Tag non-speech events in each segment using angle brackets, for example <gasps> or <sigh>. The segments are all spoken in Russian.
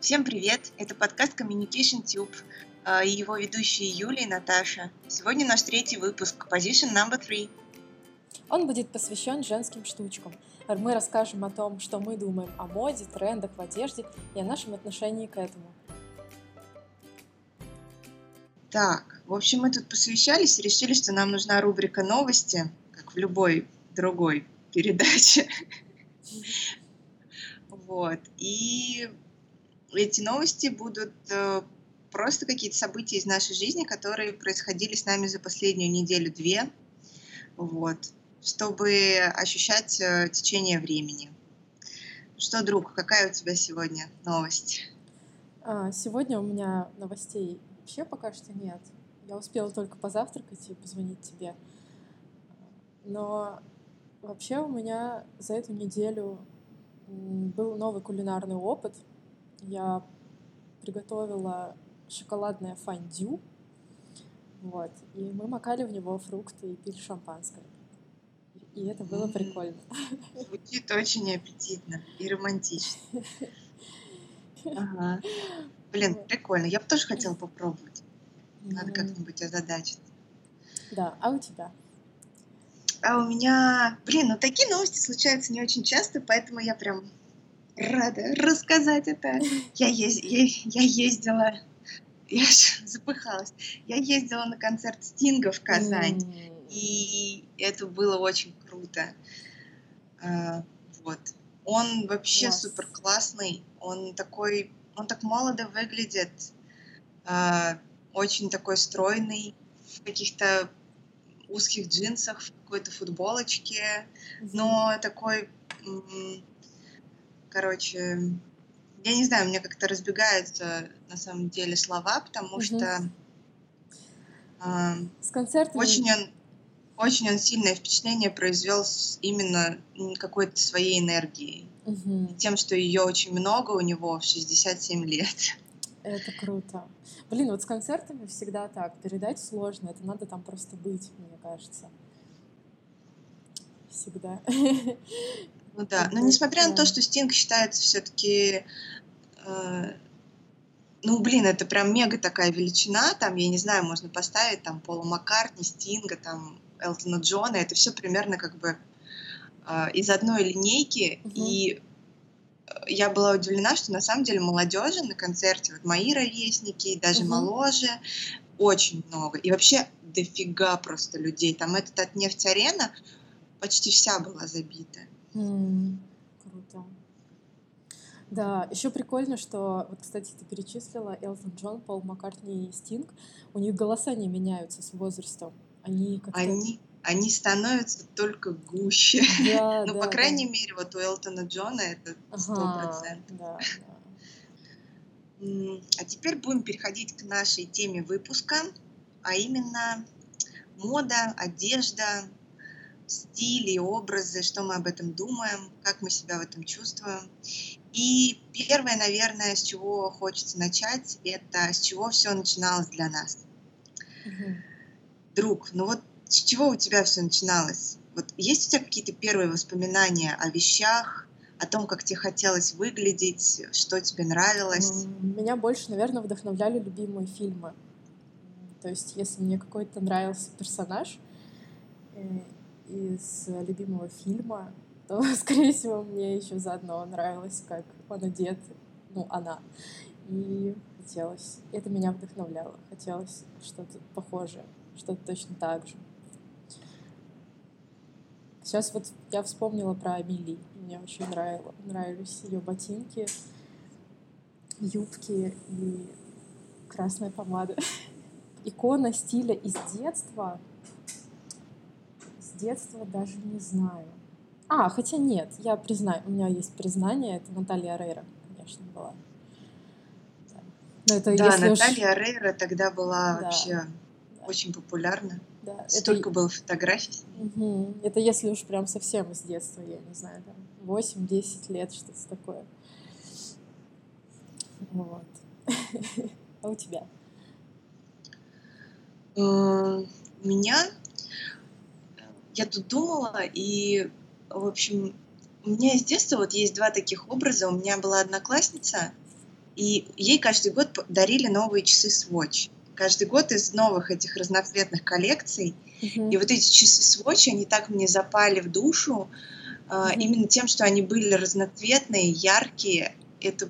Всем привет! Это подкаст Communication Tube а, и его ведущие Юлия и Наташа. Сегодня наш третий выпуск, position number three. Он будет посвящен женским штучкам. Мы расскажем о том, что мы думаем о моде, трендах в одежде и о нашем отношении к этому. Так, в общем, мы тут посвящались и решили, что нам нужна рубрика новости, как в любой другой передаче. <laughs> Вот. И эти новости будут э, просто какие-то события из нашей жизни, которые происходили с нами за последнюю неделю-две, вот, чтобы ощущать э, течение времени. Что, друг, какая у тебя сегодня новость? А, сегодня у меня новостей вообще пока что нет. Я успела только позавтракать и позвонить тебе. Но вообще у меня за эту неделю был новый кулинарный опыт. Я приготовила шоколадное фондю. Вот. И мы макали в него фрукты и пили шампанское. И это было прикольно. Звучит очень аппетитно и романтично. <laughs> Ага. Блин, прикольно. Я бы тоже хотела попробовать. Надо как-нибудь озадачить. Да, а у тебя? А у меня, блин, ну такие новости случаются не очень часто, поэтому я прям рада рассказать это. Я, ез... я, я ездила, я запыхалась, я ездила на концерт Стинга в Казань, mm. и это было очень круто. А, вот. Он вообще Класс. супер классный, он такой, он так молодо выглядит, а, очень такой стройный, в каких-то узких джинсах, в какой-то футболочке, но такой, короче, я не знаю, мне как-то разбегаются на самом деле слова, потому что э, с концерта очень он очень он сильное впечатление произвел именно какой-то своей энергией. Угу. Тем, что ее очень много у него в 67 лет. Это круто. Блин, вот с концертами всегда так. Передать сложно. Это надо там просто быть, мне кажется. Всегда. <laughs> Ну да. Но несмотря на то, что Стинг считается все-таки э, ну, блин, это прям мега такая величина, там, я не знаю, можно поставить там Пола Маккартни, Стинга, там, Элтона Джона, это все примерно как бы э, из одной линейки, угу. и я была удивлена, что на самом деле молодежи на концерте, вот мои ровесники, даже угу. моложе, очень много. И вообще дофига просто людей. Там этот от нефть-арена почти вся была забита. Круто. Да, еще прикольно, что, вот, кстати, ты перечислила Элтон Джон, Пол Маккартни и Стинг. У них голоса не меняются с возрастом. Они как-то... Они они становятся только гуще. Да, <laughs> ну, да, по крайней да. мере, вот у Элтона Джона это сто процентов. Да, да. А теперь будем переходить к нашей теме выпуска, а именно мода, одежда, стили, образы, что мы об этом думаем, как мы себя в этом чувствуем. И первое, наверное, с чего хочется начать, это с чего все начиналось для нас. Угу. Друг, ну вот с чего у тебя все начиналось? Вот есть у тебя какие-то первые воспоминания о вещах, о том, как тебе хотелось выглядеть, что тебе нравилось? Меня больше, наверное, вдохновляли любимые фильмы. То есть, если мне какой-то нравился персонаж э, из любимого фильма, то, <laughs> скорее всего, мне еще заодно нравилось, как он одет, ну, она. И хотелось, это меня вдохновляло, хотелось что-то похожее, что-то точно так же. Сейчас вот я вспомнила про Амели. Мне очень нравило, нравились ее ботинки, юбки и красная помада. <laughs> Икона стиля из детства. С детства даже не знаю. А, хотя нет, я признаю, у меня есть признание, это Наталья Рейра, конечно, была. Да, Но это, да Наталья уж... Рейра тогда была да. вообще да. очень популярна. Да, Столько это... было фотографий. Угу. Это если уж прям совсем с детства, я не знаю, там 8-10 лет, что-то такое. Вот. <laughs> А у тебя? Э, у меня я тут думала, и, в общем, у меня с детства вот есть два таких образа. У меня была одноклассница, И ей каждый год дарили новые часы Swatch. Каждый год из новых этих разноцветных коллекций. Мгм. И вот эти часы Swatch, они так мне запали в душу, Мгм. именно тем, что они были разноцветные, яркие. Это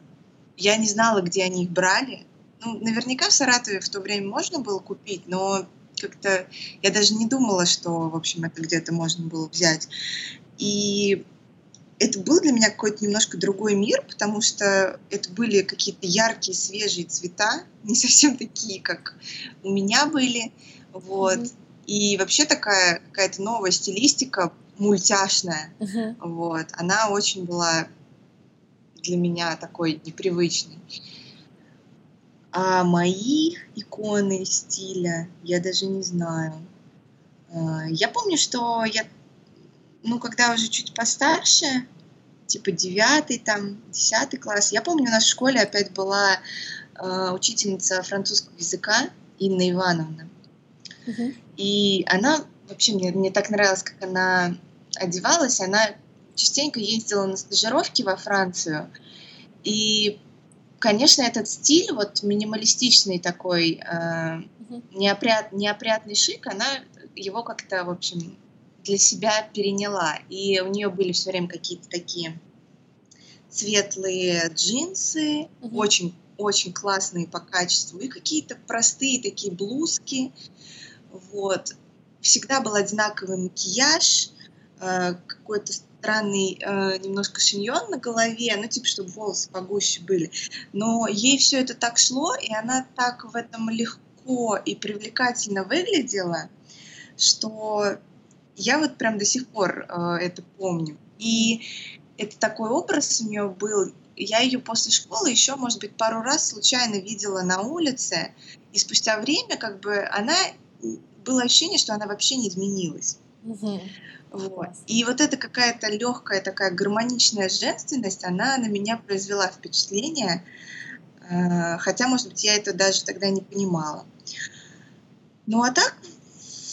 я не знала, где они их брали. Ну, наверняка в Саратове в то время можно было купить, но как-то я даже не думала, что, в общем, это где-то можно было взять. И это был для меня какой-то немножко другой мир, потому что это были какие-то яркие, свежие цвета, <laughs> не совсем такие, как у меня были. Вот. Мгм. И вообще такая какая-то новая стилистика, мультяшная. Мгм. Вот. Она очень была для меня такой непривычной. А мои иконы стиля, я даже не знаю. А, Я помню, что я, ну, когда уже чуть постарше, типа девятый, там, десятый класс, я помню, у нас в школе опять была а, учительница французского языка Инна Ивановна. И она, вообще, мне, мне так нравилось, как она одевалась. Она частенько ездила на стажировки во Францию. И, конечно, этот стиль, вот минималистичный такой, э, неопрят, неопрятный шик, она его как-то, в общем, для себя переняла. И у нее были все время какие-то такие светлые джинсы, Мгм. очень очень классные по качеству, и какие-то простые такие блузки. Вот. Всегда был одинаковый макияж, э, какой-то странный э, немножко шиньон на голове, ну, типа, чтобы волосы погуще были. Но ей все это так шло, и она так в этом легко и привлекательно выглядела, что я вот прям до сих пор э, это помню. И это такой образ у нее был. Я ее после школы еще, может быть, пару раз случайно видела на улице, и спустя время как бы она было ощущение, что она вообще не изменилась. Мгм. Вот. И вот эта какая-то легкая такая гармоничная женственность, она на меня произвела впечатление, э, хотя, может быть, я это даже тогда не понимала. Ну а так,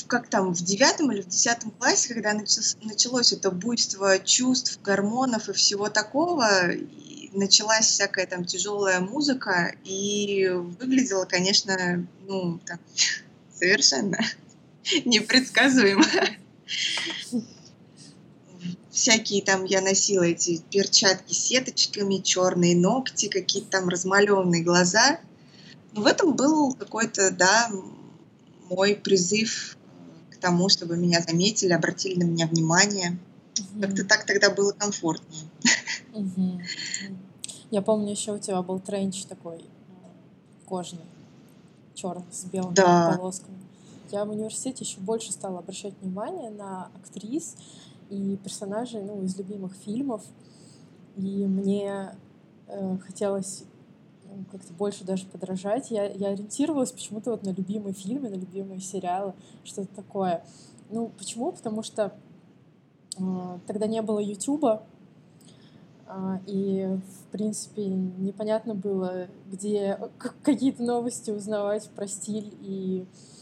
как там, в девятом или в десятом классе, когда началось, началось это буйство чувств, гормонов и всего такого, и началась всякая там тяжелая музыка, и выглядело, конечно, ну, так, совершенно <laughs> непредсказуемо. Всякие там я носила эти перчатки с сеточками, черные ногти, какие-то там размалеванные глаза. Но в этом был какой-то, да, мой призыв э, к тому, чтобы меня заметили, обратили на меня внимание. Как-то Мгм. так тогда было комфортнее. М. Я помню, еще у тебя был тренч такой э, кожаный, черный, с белыми Да. полосками. Я в университете еще больше стала обращать внимание на актрис и персонажей ну, из любимых фильмов. И мне э, хотелось ну, как-то больше даже подражать. Я, я ориентировалась почему-то вот на любимые фильмы, на любимые сериалы, что-то такое. Ну, почему? Потому что э, тогда не было Ютуба, а, и, в принципе, непонятно было, где к- какие-то новости узнавать про стиль и э,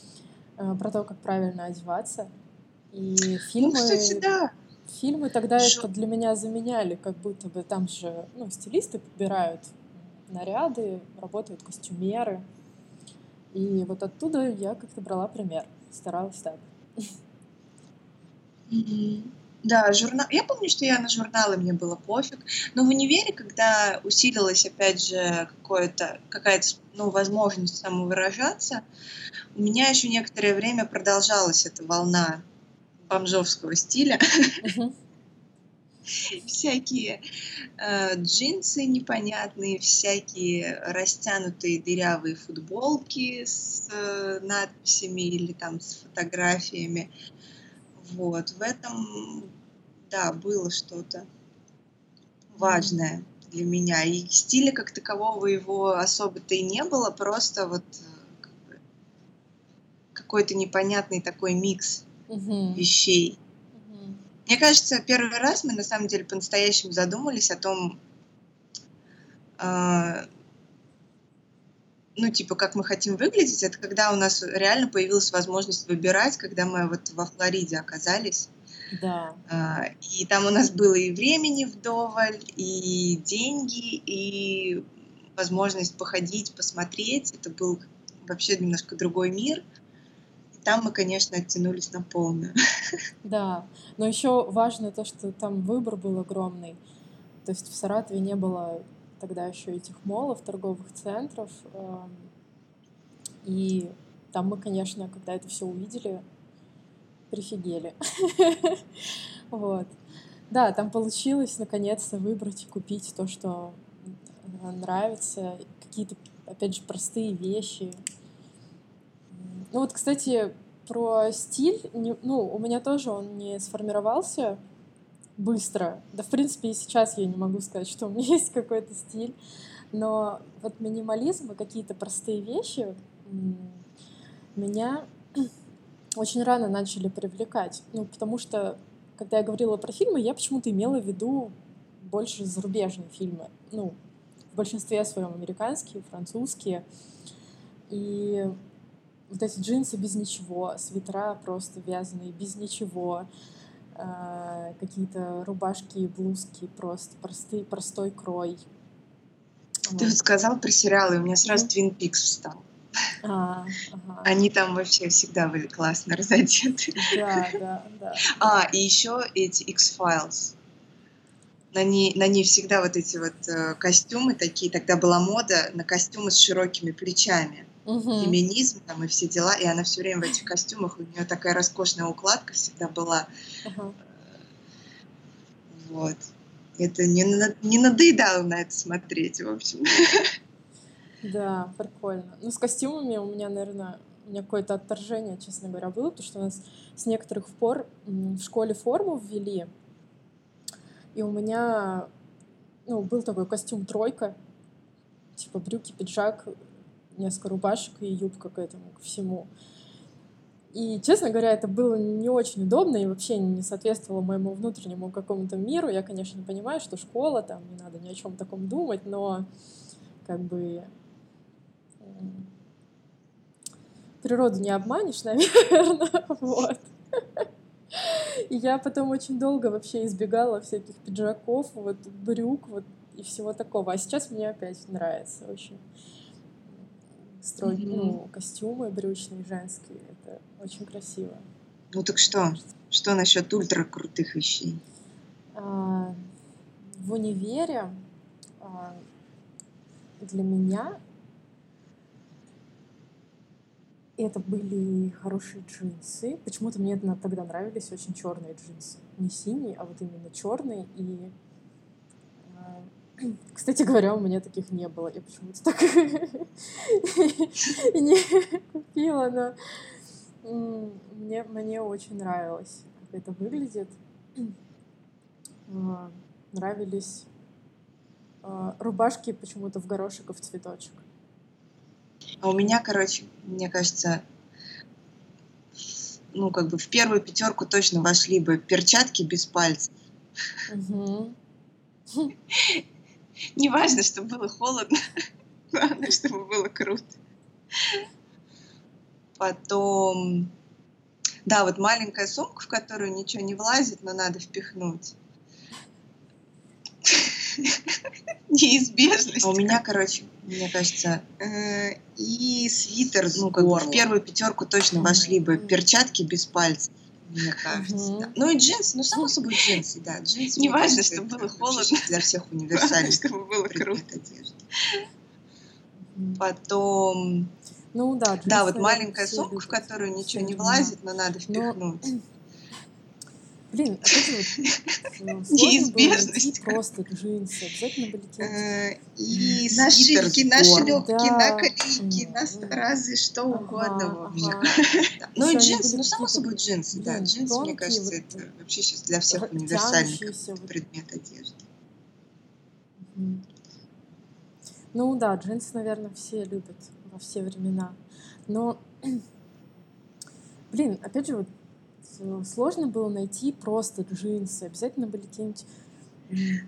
про то, как правильно одеваться. И Ну, фильмы, кстати, да. фильмы тогда Жё- это для меня заменяли, как будто бы там же ну, стилисты подбирают наряды, работают костюмеры. И вот оттуда я как-то брала пример, старалась так. Мгм. Да, журнал. Я помню, что я на журналы мне было пофиг. Но в универе, когда усилилась, опять же, какое-то, какая-то ну, возможность самовыражаться, у меня еще некоторое время продолжалась эта волна бомжовского стиля. Всякие э, джинсы непонятные, всякие растянутые дырявые футболки с э, надписями или там с фотографиями. Вот, в этом, да, было что-то важное для меня. И стиля как такового его особо-то и не было, просто вот э, как бы какой-то непонятный такой микс Мгм. вещей. Мгм. Мне кажется, первый раз мы на самом деле по-настоящему задумались о том, а, ну, типа, как мы хотим выглядеть, это когда у нас реально появилась возможность выбирать, когда мы вот во Флориде оказались. Да. А, И там у нас было и времени вдоволь, и деньги, и возможность походить, посмотреть. Это был вообще немножко другой мир. И там мы, конечно, оттянулись на полную. <laughs> Да, но еще важно то, что там выбор был огромный. То есть в Саратове не было тогда еще этих молов, торговых центров. Эм, и там мы, конечно, когда это все увидели, прифигели. <laughs> Вот. Да, там получилось наконец-то выбрать и купить то, что нравится, какие-то, опять же, простые вещи. Ну вот, кстати, про стиль, ну, у меня тоже он не сформировался быстро. Да, в принципе, и сейчас я не могу сказать, что у меня <laughs> есть какой-то стиль. Но вот минимализм и какие-то простые вещи меня <clears throat> очень рано начали привлекать. Ну, потому что, когда я говорила про фильмы, я почему-то имела в виду больше зарубежные фильмы. Ну, в большинстве своем американские, французские. И вот эти джинсы без ничего, свитера просто вязаные без ничего, какие-то рубашки и блузки просто простые, простой крой. Ты вот сказал про сериалы, у меня сразу Twin Peaks встал. А, ага. Они там вообще всегда были классно <laughs> разодеты. Да, да, да. А, и еще эти X-Files. На ней, на ней всегда вот эти вот э, костюмы такие, тогда была мода на костюмы с широкими плечами. Угу. Феминизм там и все дела, и она все время в этих костюмах, у нее такая роскошная укладка всегда была. Угу. Вот. Это не, не надоедало на это смотреть, в общем. <laughs> Да, прикольно. Ну, с костюмами у меня, наверное, у меня какое-то отторжение, честно говоря, было, потому что у нас с некоторых пор в школе форму ввели, и у меня ну, был такой костюм тройка, типа брюки, пиджак, несколько рубашек и юбка к этому, ко всему. И, честно говоря, это было не очень удобно и вообще не соответствовало моему внутреннему какому-то миру. Я, конечно, понимаю, что школа, там не надо ни о чем таком думать, но как бы природу не обманешь, <laughs> наверное, вот. И я потом очень долго вообще избегала всяких пиджаков, вот брюк, вот и всего такого. А сейчас мне опять нравится очень строить, mm-hmm. ну, костюмы брючные женские. Это очень красиво. Ну так что? Что насчет ультра крутых вещей? А, в универе а, для меня это были хорошие джинсы. Почему-то мне тогда нравились очень черные джинсы. Не синие, а вот именно черные. И, а, <clears throat> кстати говоря, у меня таких не было. Я почему-то так <laughs> не купила, но мне, мне очень нравилось, как это выглядит. А, нравились а, рубашки почему-то в горошек и в цветочек. А у меня, короче, мне кажется, ну, как бы в первую пятерку точно вошли бы перчатки без пальцев. Угу. Неважно, что было холодно, <laughs> главное, чтобы было круто. Потом, да, вот маленькая сумка, в которую ничего не влазит, но надо впихнуть. Неизбежность. А у меня, короче, мне кажется, э, и свитер, ну, как бы в первую пятерку точно вошли бы перчатки без пальцев мне кажется. Да. Ну и джинсы, ну само собой джинсы, да. Джинсы. Не важно, чтобы было холодно. Для всех универсальных <laughs> чтобы было круто. одежды. Потом... Ну да. Да, вот маленькая сумка, в которую ничего не влазит, но надо впихнуть. Блин, а вот <laughs> неизбежность. просто джинсы, обязательно были э, И нашивки, на шлепки, на колейки, на стразы, что угодно, в общем. <laughs> Ну и джинсы, ну само собой джинсы, да. Джинсы, мне кажется, это вообще сейчас для всех универсальный предмет одежды. Ну да, джинсы, наверное, все любят во все времена. Но, <clears throat> блин, опять же, вот сложно было найти просто джинсы. Обязательно были какие-нибудь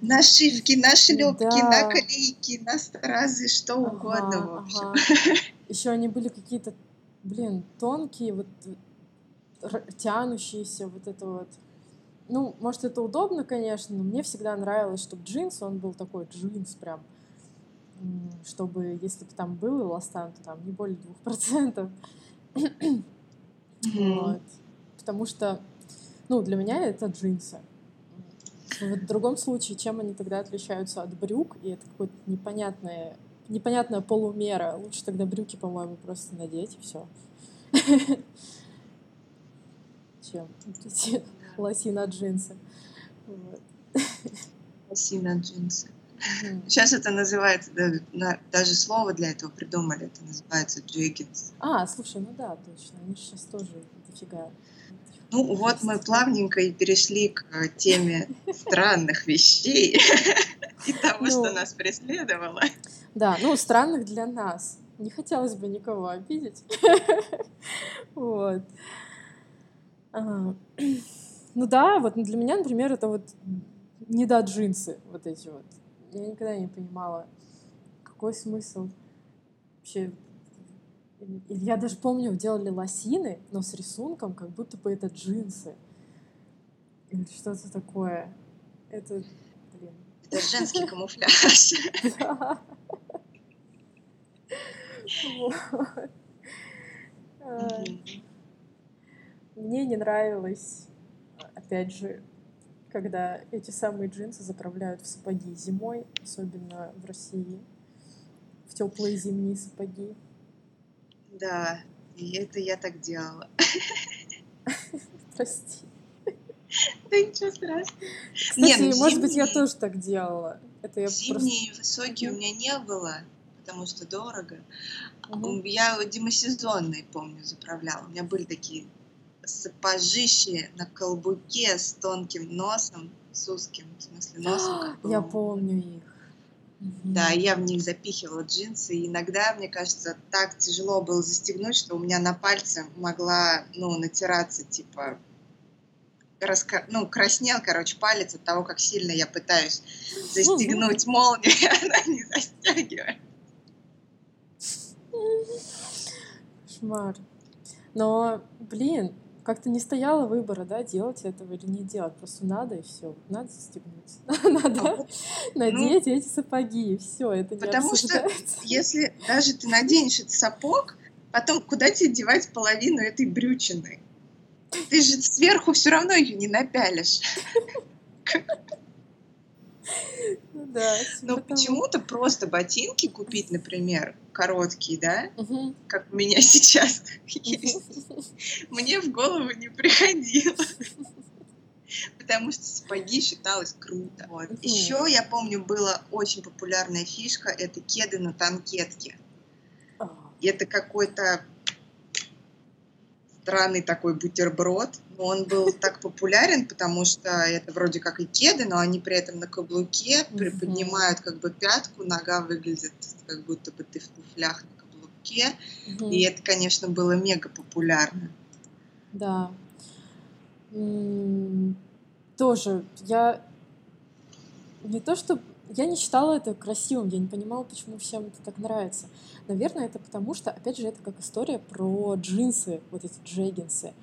Нашивки, нашлепки, да. наклейки, на стразы, что ага, угодно, в общем. Ага. Еще они были какие-то, блин, тонкие, вот тянущиеся, вот это вот. Ну, может, это удобно, конечно, но мне всегда нравилось, чтобы джинс, он был такой джинс прям чтобы, если бы там был эластан, то там не более двух процентов. Вот. Потому что, ну, для меня это джинсы. В другом случае, чем они тогда отличаются от брюк, и это какое-то непонятное, непонятная полумера. Лучше тогда брюки, по-моему, просто надеть, и все. <laughs> Чем эти лосина джинсы. Лосина джинсы. Сейчас это называется, даже слово для этого придумали, это называется джеггинс. А, слушай, ну да, точно, они сейчас тоже дофига. Ну вот мы плавненько и перешли к теме странных вещей <laughs> и того, что ну. нас преследовало. Да, ну странных для нас. Не хотелось бы никого обидеть. <laughs> Вот. А, <clears throat> ну да, вот для меня, например, это вот не да джинсы вот эти вот я никогда не понимала, какой смысл вообще. Я даже помню, делали лосины, но с рисунком, как будто бы это джинсы. Или что-то такое. Это, блин. Это женский камуфляж. Мне не нравилось, опять же, когда эти самые джинсы заправляют в сапоги зимой, особенно в России, в теплые зимние сапоги. Да, и это я так делала. <laughs> Прости. Да ничего страшного. Кстати, не, ну, может зимние... быть, я тоже так делала. Это я зимние просто... высокие у меня не было, потому что дорого. Угу. Я демосезонные, помню, заправляла. У меня были такие сапожище на колбуке с тонким носом, с узким, в смысле, носом. Я помню их. Да, я в них запихивала джинсы, и иногда, мне кажется, так тяжело было застегнуть, что у меня на пальце могла, ну, натираться, типа, раска... ну, краснел, короче, палец от того, как сильно я пытаюсь застегнуть молнию, и она не застегивает. Кошмар. Но, блин, как-то не стояло выбора, да, делать этого или не делать. Просто надо и все. Надо застегнуть. <laughs> Надо а надеть ну, эти сапоги, и все, это не Потому что <laughs> если даже ты наденешь этот сапог, потом куда тебе девать половину этой брючины? Ты же сверху все равно ее не напялишь. <laughs> Да. Но почему-то просто ботинки купить, например, короткие, да, угу. как у меня <laughs> сейчас есть, <laughs> мне в голову не приходило. Потому что сапоги считалось круто. Вот. Угу. Еще я помню, была очень популярная фишка это кеды на танкетке. А. Это какой-то странный такой бутерброд. Но он был <laughs> так популярен, потому что это вроде как и кеды, но они при этом на каблуке приподнимают как бы пятку, нога выглядит как будто бы ты в туфлях на каблуке. И это, конечно, было мега популярно. Да. Тоже я не то, что я не считала это красивым, я не понимала, почему всем это так нравится. Наверное, это потому что, опять же, это как история про джинсы, вот эти джеггинсы.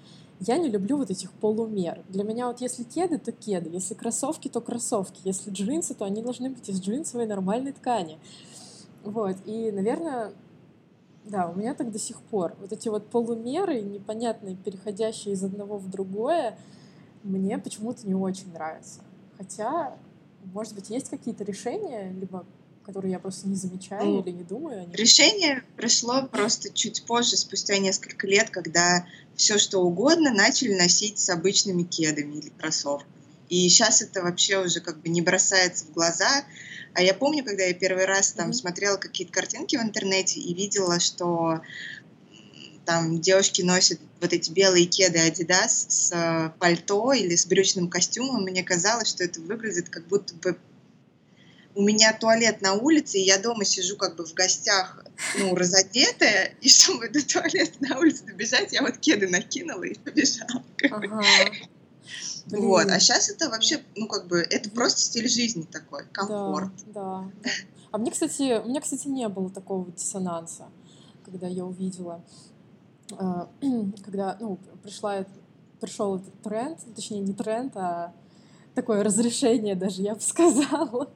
Я не люблю вот этих полумер. Для меня вот если кеды, то кеды. Если кроссовки, то кроссовки. Если джинсы, то они должны быть из джинсовой нормальной ткани. Вот. И, наверное, да, у меня так до сих пор. Вот эти вот полумеры, непонятные, переходящие из одного в другое, мне почему-то не очень нравятся. Хотя может быть, есть какие-то решения, либо которые я просто не замечаю ну, или не думаю о них? Решение пришло просто чуть позже, спустя несколько лет, когда все что угодно начали носить с обычными кедами или кроссовками. И сейчас это вообще уже как бы не бросается в глаза. А я помню, когда я первый раз там mm-hmm. смотрела какие-то картинки в интернете и видела, что там девушки носят вот эти белые кеды Adidas с э, пальто или с брючным костюмом, мне казалось, что это выглядит как будто бы у меня туалет на улице, и я дома сижу как бы в гостях, ну, разодетая, и чтобы до туалета на улице добежать, я вот кеды накинула и побежала. Ага. Вот, а сейчас это вообще, ну, как бы, это просто стиль жизни такой, комфорт. Да, да. А мне, кстати, у меня, кстати, не было такого диссонанса, когда я увидела <clears throat> когда ну, пришла, пришел этот тренд, точнее не тренд, а такое разрешение даже, я бы <laughs> сказала.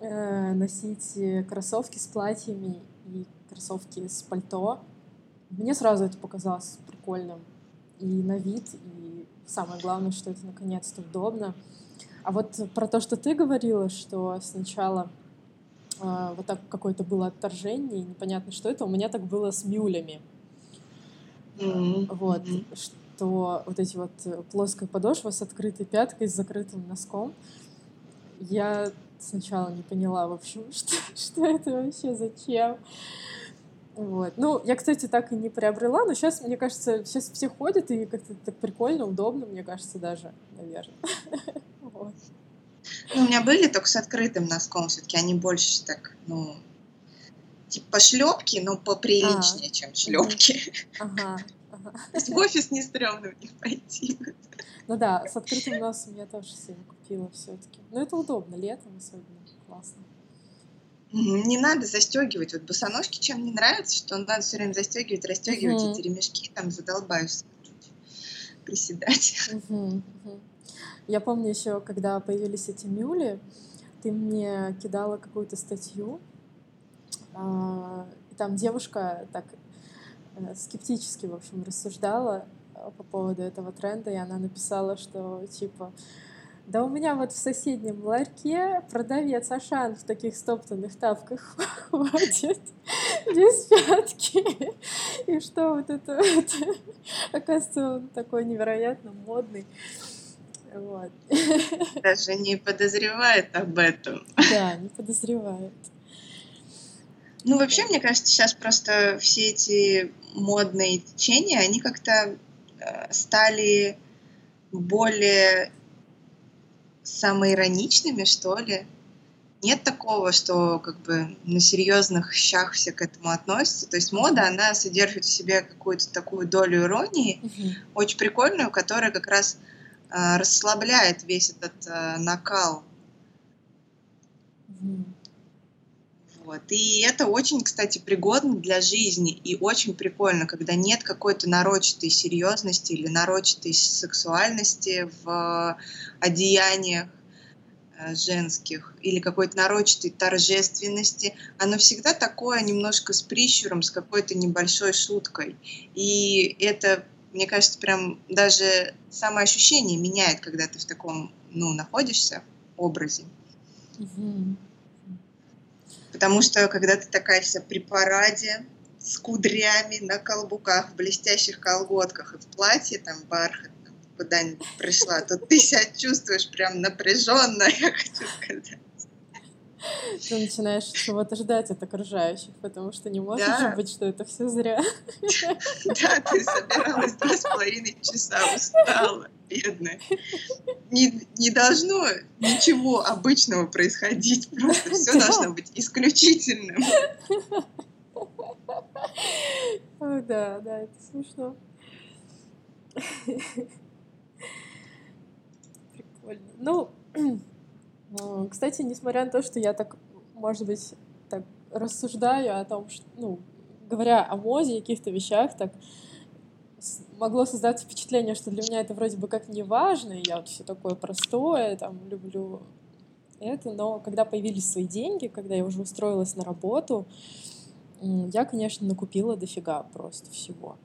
э, носить кроссовки с платьями и кроссовки с пальто. Мне сразу это показалось прикольным. И на вид, и самое главное, что это наконец-то удобно. А вот про то, что ты говорила, что сначала э, вот так какое-то было отторжение, непонятно, что это, у меня так было с мюлями. Mm-hmm. Вот, что вот эти вот э, плоская подошва с открытой пяткой, с закрытым носком. Я сначала не поняла, в общем, <laughs> что, что это вообще, зачем. Вот. Ну, я, кстати, так и не приобрела, но сейчас, мне кажется, сейчас все ходят, и как-то так прикольно, удобно, мне кажется, даже, наверное. <laughs> Ну, у меня были только с открытым носком, все-таки они больше так, ну, типа шлепки, но поприличнее, а, чем шлепки. Ага, <laughs> ага. То есть в офис не стрёмно в них пойти. Ну да, с открытым носом я тоже себе купила все-таки. Но это удобно, летом особенно классно. Не надо застегивать. Вот босоножки чем не нравится, что надо все время застегивать, расстегивать эти ремешки, там задолбаешься приседать. Я помню еще, когда появились эти мюли, ты мне кидала какую-то статью, и там девушка так э, скептически, в общем, рассуждала э, по поводу этого тренда, и она написала, что типа да у меня вот в соседнем ларьке продавец Ашан в таких стоптанных тапках <laughs> ходит без пятки. И что вот это, это оказывается, он такой невероятно модный. Вот. Даже не подозревает об этом. Да, не подозревает. Ну, вообще, мне кажется, сейчас просто все эти модные течения, они как-то э, стали более самоироничными, что ли. Нет такого, что как бы на серьезных щах все к этому относятся. То есть мода, она содержит в себе какую-то такую долю иронии, mm-hmm. очень прикольную, которая как раз э, расслабляет весь этот э, накал. Mm-hmm. Вот. И это очень, кстати, пригодно для жизни и очень прикольно, когда нет какой-то нарочатой серьезности или нарочатой сексуальности в одеяниях э, женских или какой-то нарочатой торжественности. Оно всегда такое немножко с прищуром, с какой-то небольшой шуткой. И это, мне кажется, прям даже самое ощущение меняет, когда ты в таком, ну, находишься образе. Mm-hmm. Потому что когда ты такая вся при параде, с кудрями на колбуках, в блестящих колготках и в платье там бархатном куда-нибудь пришла, то ты себя чувствуешь прям напряженно, <laughs> я хочу сказать. Ты начинаешь чего-то ждать от окружающих, потому что не может да. же быть, что это все зря. <laughs> Да, ты собиралась два с половиной часа, устала бедная. Не, не должно ничего обычного происходить, просто все должно быть исключительным. О, да, да, это смешно. Прикольно. Ну, <clears throat> кстати, несмотря на то, что я так, может быть, так рассуждаю о том, что, ну, говоря о моде и каких-то вещах, так могло создаться впечатление, что для меня это вроде бы как не важно, я вот все такое простое, там, люблю это, но когда появились свои деньги, когда я уже устроилась на работу, я, конечно, накупила дофига просто всего.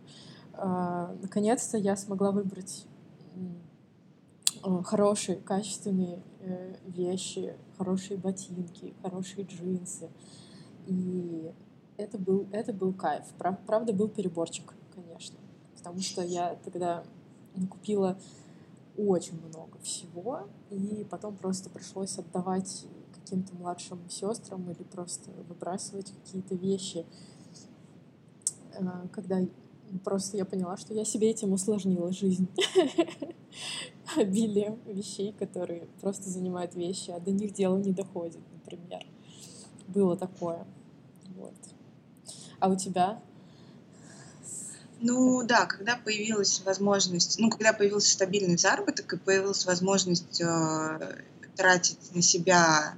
А, наконец-то я смогла выбрать хорошие, качественные э, вещи, хорошие ботинки, хорошие джинсы. И это был, это был кайф. Правда, был переборчик, потому что я тогда накупила очень много всего, и потом просто пришлось отдавать каким-то младшим сестрам или просто выбрасывать какие-то вещи, а, когда просто я поняла, что я себе этим усложнила жизнь. <laughs> Обилием вещей, которые просто занимают вещи, а до них дело не доходит, например. Было такое. Вот. А у тебя ну да, когда появилась возможность, ну когда появился стабильный заработок и появилась возможность э, тратить на себя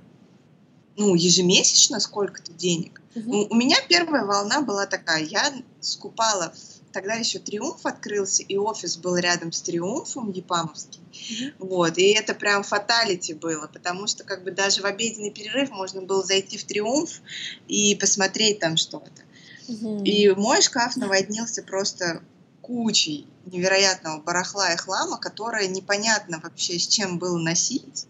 ну, ежемесячно сколько-то денег. Угу. У, у меня первая волна была такая, я скупала тогда еще Триумф открылся, и офис был рядом с Триумфом Епамовским. Mm-hmm. Вот, и это прям фаталити было, потому что как бы даже в обеденный перерыв можно было зайти в Триумф и посмотреть там что-то. И мой шкаф наводнился просто кучей невероятного барахла и хлама, которое непонятно вообще с чем было носить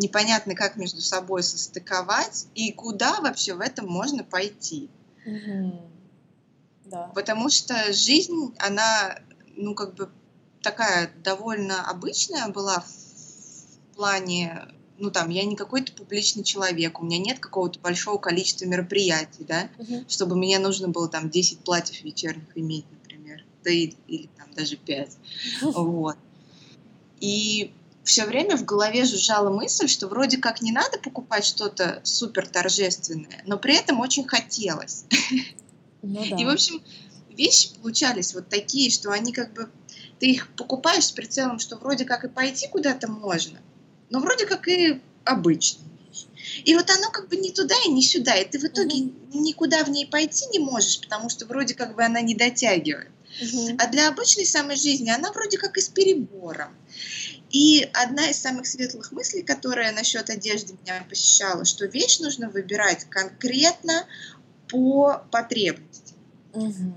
непонятно, как между собой состыковать и куда вообще в этом можно пойти. Угу. Да. Потому что жизнь, она, ну, как бы такая довольно обычная была в плане, ну, там, я не какой-то публичный человек, у меня нет какого-то большого количества мероприятий, да, угу. чтобы мне нужно было там 10 платьев вечерних иметь, например, да, и, или там даже 5. Вот. И все время в голове жужжала мысль, что вроде как не надо покупать что-то супер торжественное, но при этом очень хотелось. Ну, да. И, в общем, вещи получались вот такие, что они как бы... Ты их покупаешь с прицелом, что вроде как и пойти куда-то можно, но вроде как и обычно. И вот оно как бы не туда и не сюда, и ты в итоге угу. никуда в ней пойти не можешь, потому что вроде как бы она не дотягивает. Угу. А для обычной самой жизни она вроде как и с перебором. И одна из самых светлых мыслей, которая насчет одежды меня посещала, что вещь нужно выбирать конкретно по потребности. Угу.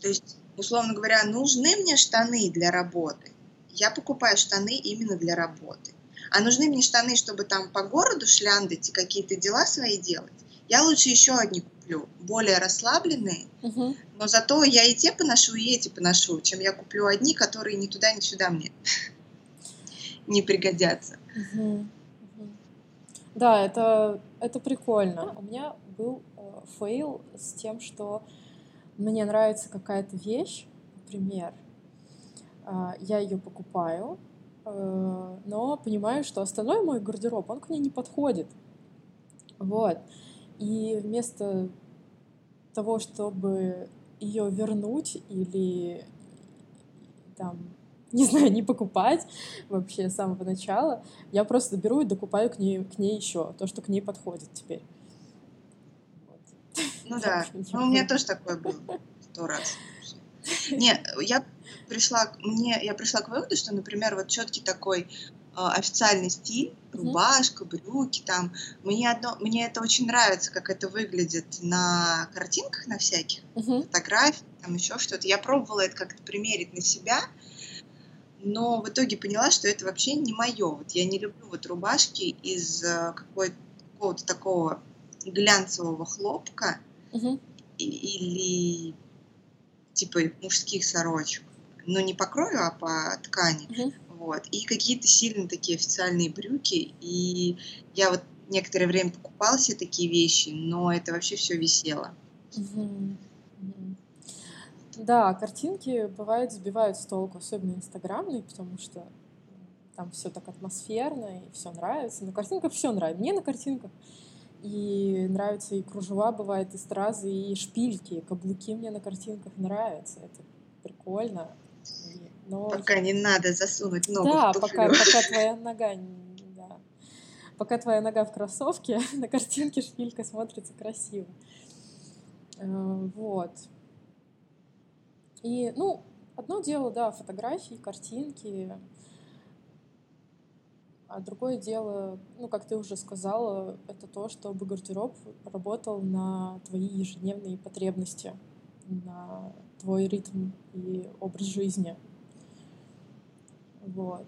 То есть, условно говоря, нужны мне штаны для работы. Я покупаю штаны именно для работы. А нужны мне штаны, чтобы там по городу шляндать и какие-то дела свои делать. Я лучше еще одни куплю, более расслабленные, угу. но зато я и те поношу, и эти поношу, чем я куплю одни, которые ни туда, ни сюда мне <laughs> не пригодятся. Угу. Да, это, это прикольно. У меня был э, фейл с тем, что мне нравится какая-то вещь, например, э, я ее покупаю, но понимаю, что остальной мой гардероб, он к ней не подходит. Вот. И вместо того, чтобы ее вернуть или там <laughs> не знаю, не покупать вообще с самого начала. Я просто беру и докупаю к ней, к ней еще то, что к ней подходит теперь. Вот. Ну <laughs> да, ну, у меня тоже такое было <laughs> сто раз. Нет, я пришла, мне, я пришла к выводу, что, например, вот четкий такой э, официальный стиль, рубашка, брюки, там, мне одно, мне это очень нравится, как это выглядит на картинках на всяких, uh-huh. фотографии, там еще что-то. Я пробовала это как-то примерить на себя, но в итоге поняла, что это вообще не мое. Вот я не люблю вот рубашки из э, какого-то такого глянцевого хлопка угу. или типа мужских сорочек. Но не по крою, а по ткани. Угу. Вот. И какие-то сильно такие официальные брюки. И я вот некоторое время покупала себе такие вещи, но это вообще все висело. Угу. Угу. Да, картинки бывают сбивают с толку, особенно инстаграмные, потому что там все так атмосферно и все нравится. На картинках все нравится. Мне на картинках и нравятся и кружева, бывает, и стразы, и шпильки, и каблуки мне на картинках нравятся. Это прикольно. Но... Пока не надо засунуть ногу да, в пока, пока <laughs> твоя нога да. Пока твоя нога в кроссовке, <laughs> на картинке шпилька смотрится красиво. Э, вот. И, ну, одно дело, да, фотографии, картинки, а другое дело, ну, как ты уже сказала, это то, чтобы гардероб работал на твои ежедневные потребности, на твой ритм и образ жизни. Вот.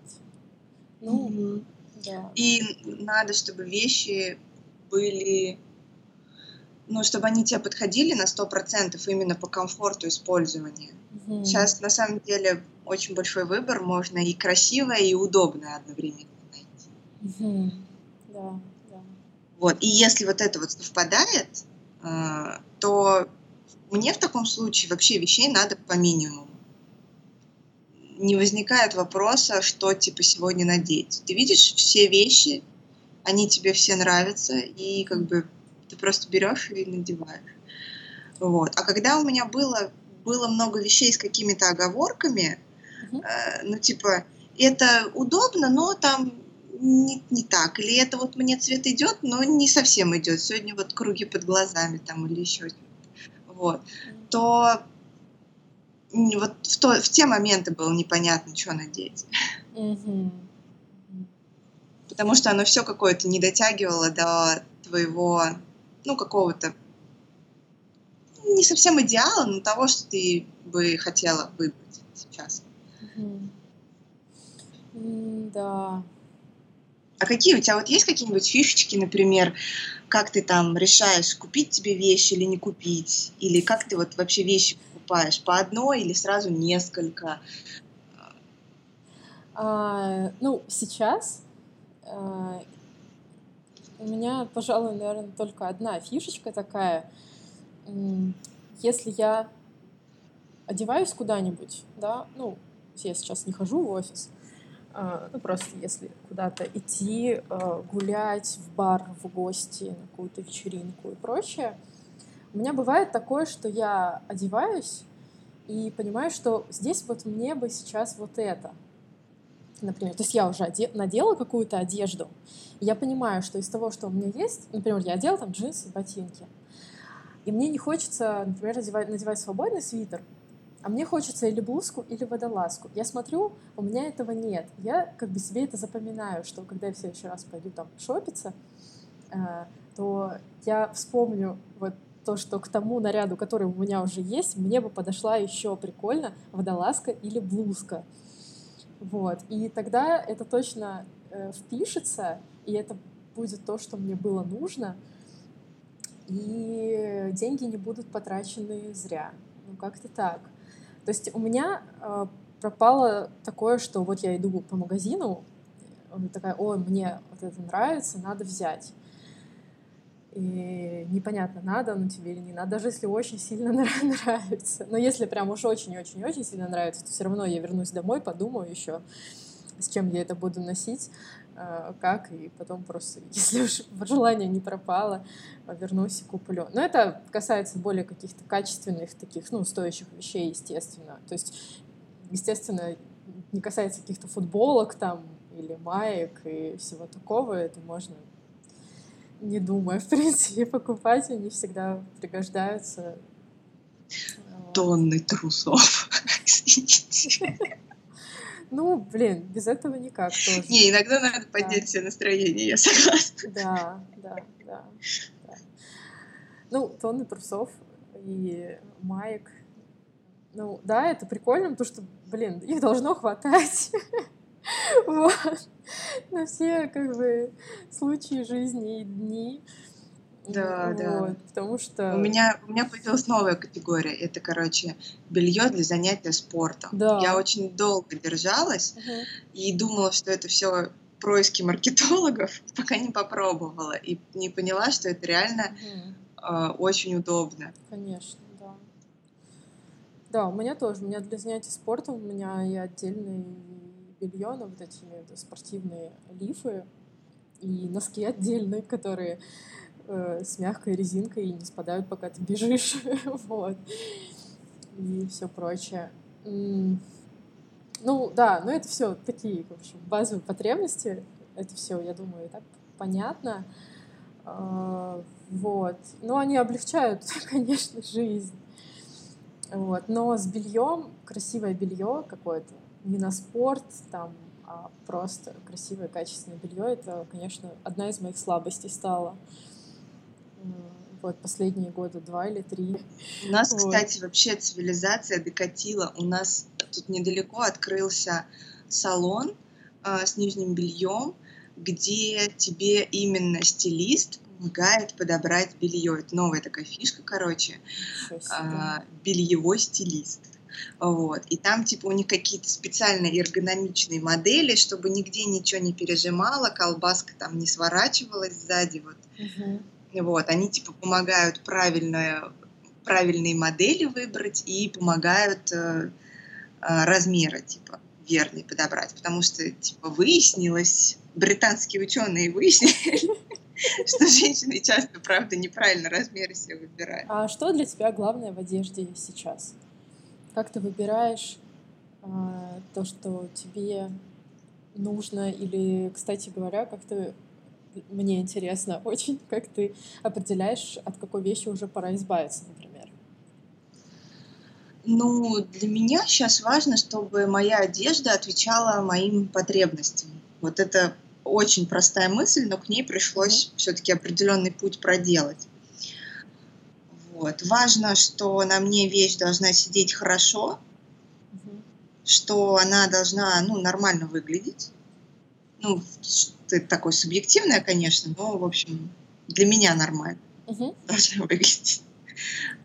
Ну, mm-hmm. да. И надо, чтобы вещи были ну, чтобы они тебе подходили на сто процентов именно по комфорту использования. Угу. Сейчас на самом деле очень большой выбор, можно и красивое, и удобное одновременно найти. Угу. Да, да. Вот, и если вот это вот совпадает, э, то мне в таком случае вообще вещей надо по минимуму. Не возникает вопроса, что типа сегодня надеть. Ты видишь все вещи, они тебе все нравятся, и как бы ты просто берешь и надеваешь. Вот. А когда у меня было было много вещей с какими-то оговорками, uh-huh. э, ну типа это удобно, но там не, не так, или это вот мне цвет идет, но не совсем идет. Сегодня вот круги под глазами там или еще вот, то вот в, то, в те моменты было непонятно, что надеть. Мгм. Потому что оно все какое-то не дотягивало до твоего, ну, какого-то не совсем идеала, но того, что ты бы хотела выбрать сейчас. М, Да. А какие у тебя вот есть какие-нибудь фишечки, например, как ты там решаешь, купить тебе вещи или не купить? Или как ты вот вообще вещи покупаешь? По одной или сразу несколько? А, ну, сейчас а, у меня, пожалуй, наверное, только одна фишечка такая. Если я одеваюсь куда-нибудь, да, ну, я сейчас не хожу в офис, а, ну, просто если куда-то идти, а, гулять в бар, в гости, на какую-то вечеринку и прочее, у меня бывает такое, что я одеваюсь и понимаю, что здесь вот мне бы сейчас вот это. Например, то есть я уже оде- надела какую-то одежду, и я понимаю, что из того, что у меня есть, например, я одела там джинсы, ботинки, и мне не хочется, например, надевать, надевать свободный свитер, а мне хочется или блузку, или водолазку. Я смотрю, у меня этого нет. Я как бы себе это запоминаю, что когда я в следующий раз пойду там шопиться, э, то я вспомню вот то, что к тому наряду, который у меня уже есть, мне бы подошла еще прикольно водолазка или блузка. Вот. И тогда это точно э, впишется, и это будет то, что мне было нужно, и деньги не будут потрачены зря. Ну, как-то так. То есть у меня э, пропало такое, что вот я иду по магазину, и такая, ой, мне вот это нравится, надо взять. И непонятно, надо оно тебе или не надо, даже если очень сильно <laughs> нравится. Но если прям уж очень-очень-очень сильно нравится, то все равно я вернусь домой, подумаю еще, с чем я это буду носить, как, и потом просто, <laughs> если уж желание не пропало, вернусь и куплю. Но это касается более каких-то качественных таких, ну, стоящих вещей, естественно. То есть, естественно, не касается каких-то футболок там или маек и всего такого, это можно не думая, <laughs> в принципе, покупать, они всегда пригождаются. Тонны трусов. <laughs> Извините. Ну, блин, без этого никак тоже. Не, иногда надо поднять Да. себе настроение, я согласна. Да, да, да, да. Ну, тонны трусов и маек. Ну, да, это прикольно, потому что, блин, их должно хватать. <laughs> Вот. На все, как бы, случаи жизни и дни. Да, да. Вот, потому что... У меня, у меня появилась новая категория. Это, короче, белье для занятия спортом. Да. Я очень долго держалась Мгм. и думала, что это все происки маркетологов, <laughs> пока не попробовала и не поняла, что это реально Мгм. э, очень удобно. Конечно, да. Да, у меня тоже. У меня для занятий спортом у меня и отдельные белье, ну, вот эти спортивные лифы, и носки отдельные, которые э, с мягкой резинкой и не спадают, пока ты бежишь. <laughs> вот. И все прочее. Ну, да, но это все такие, в общем, базовые потребности. Это все, я думаю, и так понятно. А, Вот. Но они облегчают, <laughs> конечно, жизнь. Вот. Но с бельем, красивое белье какое-то, не на спорт, там, а просто красивое, качественное белье, это, конечно, одна из моих слабостей стала. М, Вот последние года два или три. У нас, Вот. кстати, вообще цивилизация докатила. У нас тут недалеко открылся салон э, с нижним бельем, где тебе именно стилист помогает подобрать белье. Это новая такая фишка, короче. А, бельевой стилист. Вот. И там, типа, у них какие-то специальные эргономичные модели, чтобы нигде ничего не пережимало, колбаска там не сворачивалась сзади. Вот. Мгм. Вот. Они, типа, помогают правильно, правильные модели выбрать и помогают э, э, размеры, типа, верные подобрать. Потому что, типа, выяснилось, британские ученые выяснили, <laughs> что женщины часто, правда, неправильно размеры себе выбирают. А что для тебя главное в одежде сейчас? Как ты выбираешь а, то, что тебе нужно? Или, кстати говоря, как ты мне интересно <laughs> очень, как ты определяешь, от какой вещи уже пора избавиться, например. Ну, для меня сейчас важно, чтобы моя одежда отвечала моим потребностям. Вот это очень простая мысль, но к ней пришлось mm-hmm. все-таки определенный путь проделать. Вот. Важно, что на мне вещь должна сидеть хорошо, mm-hmm. что она должна ну, нормально выглядеть. Ну, это такое субъективное, конечно, но, в общем, для меня нормально mm-hmm. должна выглядеть.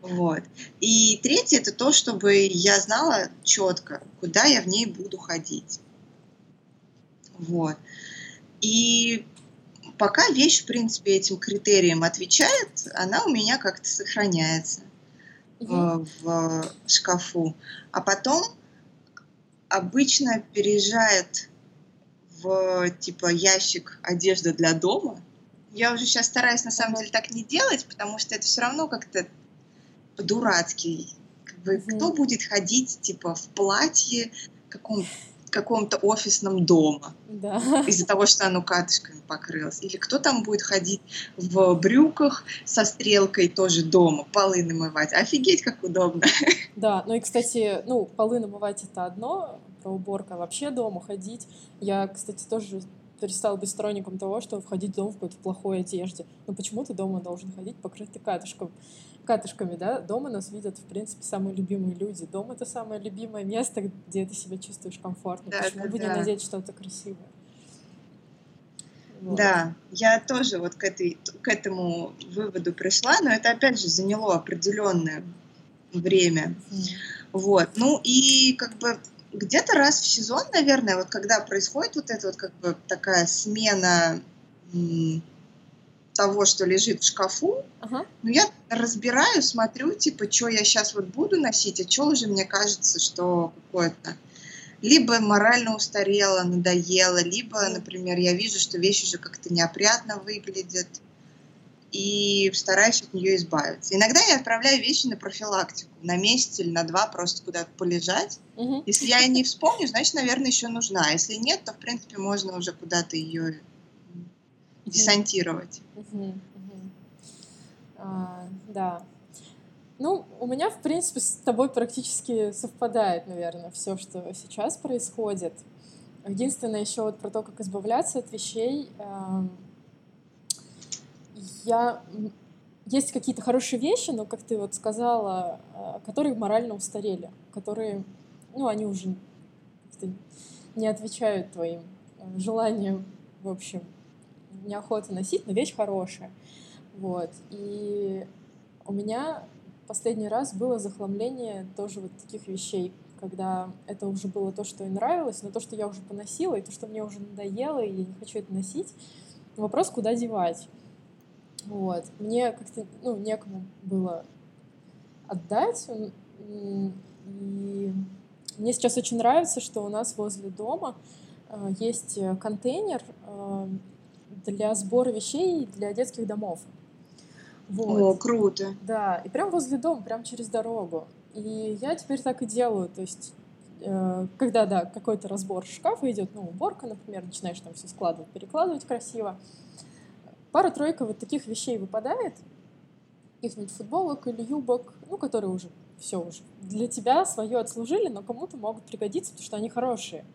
Вот. И третье это то, чтобы я знала четко, куда я в ней буду ходить. Вот. И пока вещь, в принципе, этим критериям отвечает, она у меня как-то сохраняется угу. в шкафу. А потом обычно переезжает в типа ящик одежда для дома. Я уже сейчас стараюсь на самом деле так не делать, потому что это все равно как-то по-дурацки. Как бы, угу. Кто будет ходить типа в платье каком каком-то офисном дома да. из-за того, что оно катышками покрылось. Или кто там будет ходить в брюках со стрелкой тоже дома, полы намывать. Офигеть, как удобно. Да, ну и, кстати, ну, полы намывать это одно, про уборку, а вообще дома ходить. Я, кстати, тоже перестала быть сторонником того, что входить в дом в какой-то плохой одежде. Ну почему ты дома должен ходить покрытый катышком? Катышками, да, дома нас видят, в принципе, самые любимые люди. Дом — это самое любимое место, где ты себя чувствуешь комфортно. Да, Почему да, бы да. не надеть что-то красивое? Вот. Да, я тоже вот к, этой, к этому выводу пришла, но это, опять же, заняло определенное время. Mm. Вот, ну и как бы где-то раз в сезон, наверное, вот когда происходит вот эта вот как бы такая смена того, что лежит в шкафу, ага. ну, я разбираю, смотрю, типа, что я сейчас вот буду носить, а что уже мне кажется, что какое-то либо морально устарело, надоело, либо, например, я вижу, что вещь уже как-то неопрятно выглядит, и стараюсь от нее избавиться. Иногда я отправляю вещи на профилактику, на месяц или на два просто куда-то полежать. Угу. Если я не вспомню, значит, наверное, еще нужна. А если нет, то, в принципе, можно уже куда-то ее десантировать. А, да. Ну, у меня, в принципе, с тобой практически совпадает, наверное, все, что сейчас происходит. Единственное, еще вот про то, как избавляться от вещей. Э, я есть какие-то хорошие вещи, но, как ты вот сказала, э, которые морально устарели, которые, ну, они уже не отвечают твоим э, желаниям, в общем, неохота носить, но вещь хорошая. Вот. И у меня последний раз было захламление тоже вот таких вещей, когда это уже было то, что и нравилось, но то, что я уже поносила, и то, что мне уже надоело, и я не хочу это носить. Вопрос, куда девать. Вот. Мне как-то, ну, некому было отдать. И мне сейчас очень нравится, что у нас возле дома э, есть контейнер э, для сбора вещей для детских домов. Вот. О, круто. Да, и прям возле дома, прям через дорогу. И я теперь так и делаю, то есть э, когда, да, какой-то разбор шкафа идет, ну, уборка, например, начинаешь там все складывать, перекладывать красиво, пара-тройка вот таких вещей выпадает, каких-нибудь футболок или юбок, ну, которые уже все уже для тебя свое отслужили, но кому-то могут пригодиться, потому что они хорошие.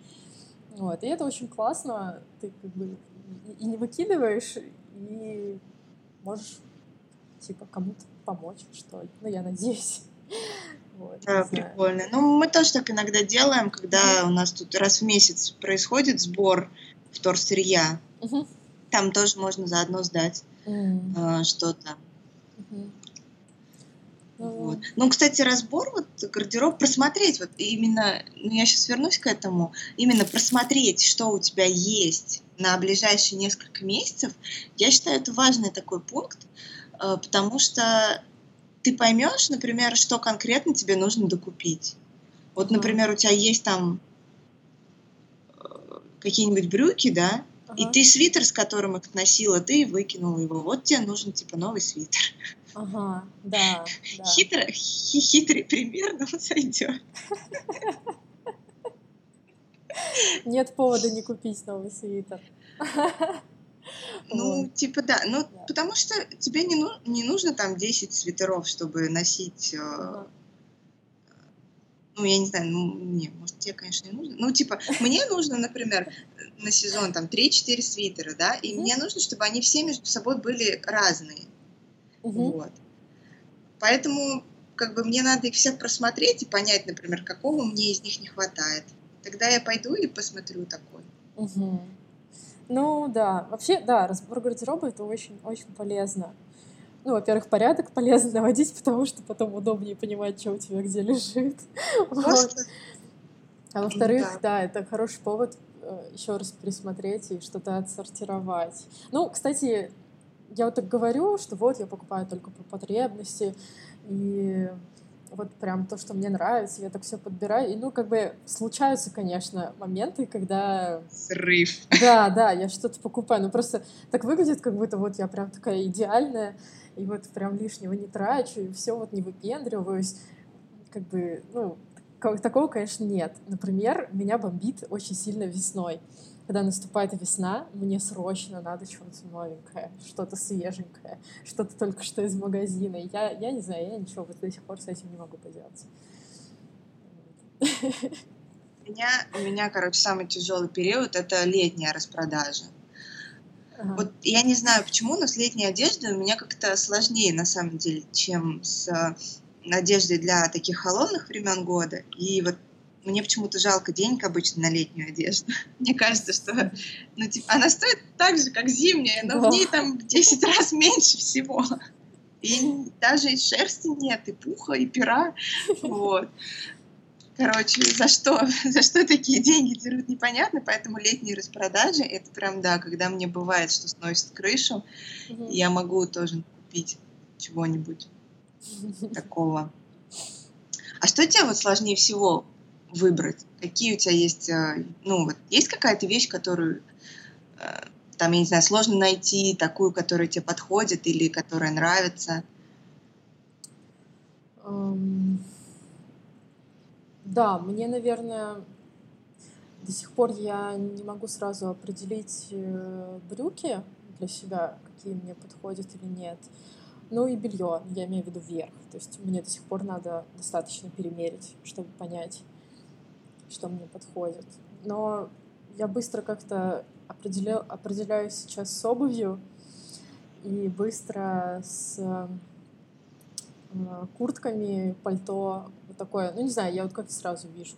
Вот, и это очень классно, ты как бы и не выкидываешь, и можешь, типа, кому-то помочь, что ли. Ну, я надеюсь. <laughs> Вот, да, прикольно. Ну, мы тоже так иногда делаем, когда у нас тут раз в месяц происходит сбор вторсырья. Mm-hmm. Там тоже можно заодно сдать mm-hmm. э, что-то. Mm-hmm. Вот. Ну, кстати, разбор, вот гардероб, просмотреть, вот именно, ну, я сейчас вернусь к этому, именно просмотреть, что у тебя есть на ближайшие несколько месяцев, я считаю, это важный такой пункт, э, потому что ты поймешь, например, что конкретно тебе нужно докупить. Вот, например, у тебя есть там э, какие-нибудь брюки, да, ага. и ты свитер, с которым их носила, ты выкинула его. Вот тебе нужен типа новый свитер. Ага, да. да. Хитро, хитрый пример, но сойдет. Нет повода не купить новый свитер. Ну, типа, да. Ну, да. потому что тебе не, ну, не нужно там 10 свитеров, чтобы носить э, Ну, я не знаю, ну, не, может, тебе, конечно, не нужно. Ну, типа, мне нужно, например, на сезон там 3-4 свитера, да, и мне нужно, чтобы они все между собой были разные. Вот. Поэтому, как бы, мне надо их всех просмотреть и понять, например, какого мне из них не хватает. Тогда я пойду и посмотрю такой. Угу. Ну, да. Вообще, да, разбор гардероба — это очень-очень полезно. Ну, во-первых, порядок полезно наводить, <laughs> потому что потом удобнее понимать, что у тебя где лежит. <laughs> Вот. А во-вторых, да. да, это хороший повод э, еще раз присмотреть и что-то отсортировать. Ну, кстати, я вот так говорю, что вот я покупаю только по потребности, и вот прям то, что мне нравится, я так все подбираю. И, ну, как бы случаются, конечно, моменты, когда... Срыв. Да, да, я что-то покупаю. Ну, просто так выглядит, как будто вот я прям такая идеальная, и вот прям лишнего не трачу, и все вот не выпендриваюсь. Как бы, ну, такого, конечно, нет. Например, меня бомбит очень сильно весной. Когда наступает весна, мне срочно надо чего-то новенькое, что-то свеженькое, что-то только что из магазина. Я, я не знаю, я ничего вот до сих пор с этим не могу поделать. У меня, у меня, короче, самый тяжелый период — это летняя распродажа. Ага. Вот я не знаю почему, но с летней одеждой у меня как-то сложнее на самом деле, чем с э, одеждой для таких холодных времен года. И вот мне почему-то жалко денег обычно на летнюю одежду. <laughs> Мне кажется, что ну, типа, она стоит так же, как зимняя, но да. в ней там в 10 <laughs> раз меньше всего. И даже и шерсти нет, и пуха, и пера. Вот. Короче, за что, <laughs> за что такие деньги дерут, непонятно, поэтому летние распродажи, это прям, да, когда мне бывает, что сносит крышу, угу. я могу тоже купить чего-нибудь такого. А что тебе вот сложнее всего выбрать? Какие у тебя есть, э, ну вот, есть какая-то вещь, которую, э, там, я не знаю, сложно найти, такую, которая тебе подходит или которая нравится? Um... Да, мне, наверное, до сих пор я не могу сразу определить э, брюки для себя, какие мне подходят или нет. Ну и белье, я имею в виду вверх. То есть мне до сих пор надо достаточно перемерить, чтобы понять, что мне подходит. Но я быстро как-то определяю, определяюсь сейчас с обувью и быстро с Э, куртками, пальто, вот такое. Ну, не знаю, я вот как-то сразу вижу,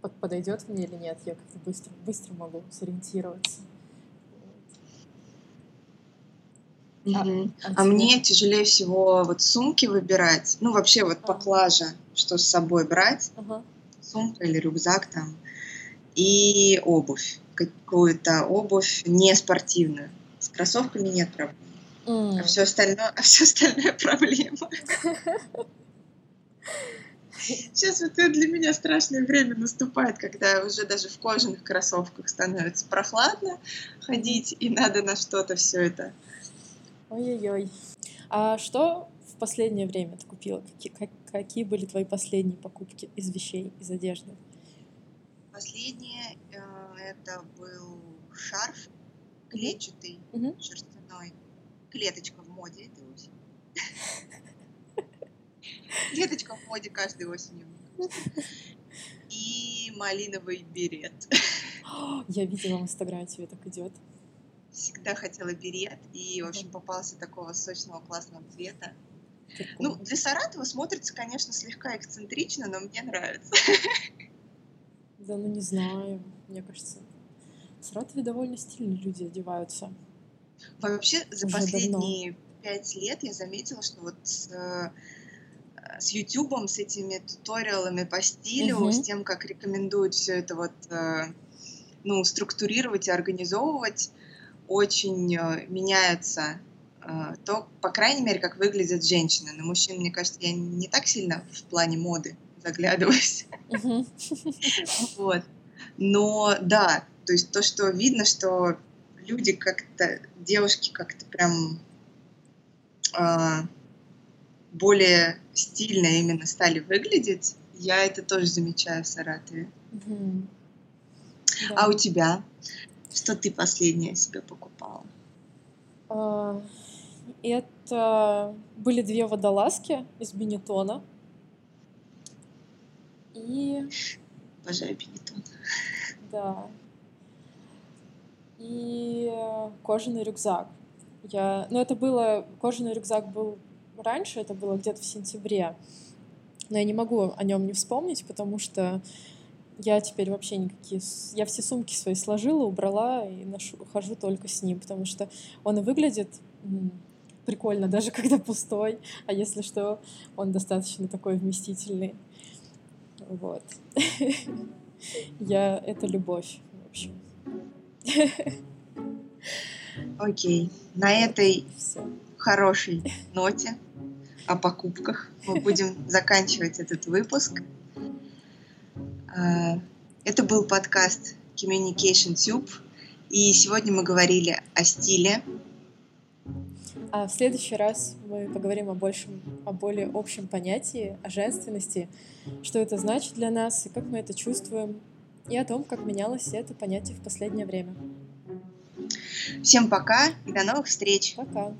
под, подойдет мне или нет. Я как-то быстро, быстро могу сориентироваться. Mm-hmm. А, а, а мне тяжелее всего вот сумки выбирать, ну вообще вот по плаже, что с собой брать, uh-huh. Сумка или рюкзак там, и обувь, какую-то обувь не спортивную. С кроссовками нет проблем. Mm. А все остальное, а все остальное <laughs> проблема. Сейчас вот это для меня страшное время наступает, когда уже даже в кожаных кроссовках становится прохладно ходить, и надо на что-то все это. Ой-ой-ой. А что в последнее время ты купила? Какие, как, какие были твои последние покупки из вещей, из одежды? Последнее э, это был шарф клетчатый, mm-hmm. шерстяной клеточка в моде этой осенью. Клеточка в моде каждой осенью. И малиновый берет. <gasps> Я видела в Инстаграме, тебе так идет. Всегда хотела берет, и, в общем, попался такого сочного, классного цвета. Ну, для Саратова смотрится, конечно, слегка эксцентрично, но мне нравится. Да, ну не знаю, мне кажется. В Саратове довольно стильно люди одеваются. Вообще за Уже последние пять лет я заметила, что вот с, э, с YouTube, с этими туториалами по стилю, угу. с тем, как рекомендуют все это вот э, ну, структурировать и организовывать, очень э, меняется то, по крайней мере, как выглядят женщины. На мужчин, мне кажется, я не так сильно в плане моды заглядываюсь. <laughs> Вот. Но да, то есть то, что видно, что люди как-то, девушки как-то прям э, более стильно именно стали выглядеть. Я это тоже замечаю в Саратове. А у тебя? Что ты последнее себе покупала? Это были две водолазки из Бенетона. И... Обожаю пенитон. Да. И кожаный рюкзак. Я... Ну, это было... Кожаный рюкзак был раньше, это было где-то в сентябре. Но я не могу о нем не вспомнить, потому что я теперь вообще никакие... Я все сумки свои сложила, убрала и ношу, хожу только с ним, потому что он выглядит прикольно, даже когда пустой, а если что, он достаточно такой вместительный. Вот. <laughs> Я... Это любовь, в общем. Окей. На этой Все. хорошей ноте о покупках мы будем <laughs> заканчивать этот выпуск. А, это был подкаст Communication Tube, и сегодня мы говорили о стиле. А в следующий раз мы поговорим о, большем, о более общем понятии, о женственности, что это значит для нас и как мы это чувствуем, и о том, как менялось это понятие в последнее время. Всем пока и до новых встреч. Пока.